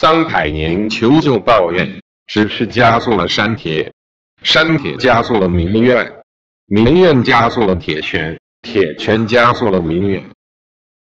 张凯宁求救抱怨只是加速了删帖删帖加速了民怨民怨加速了铁拳铁拳加速了民怨。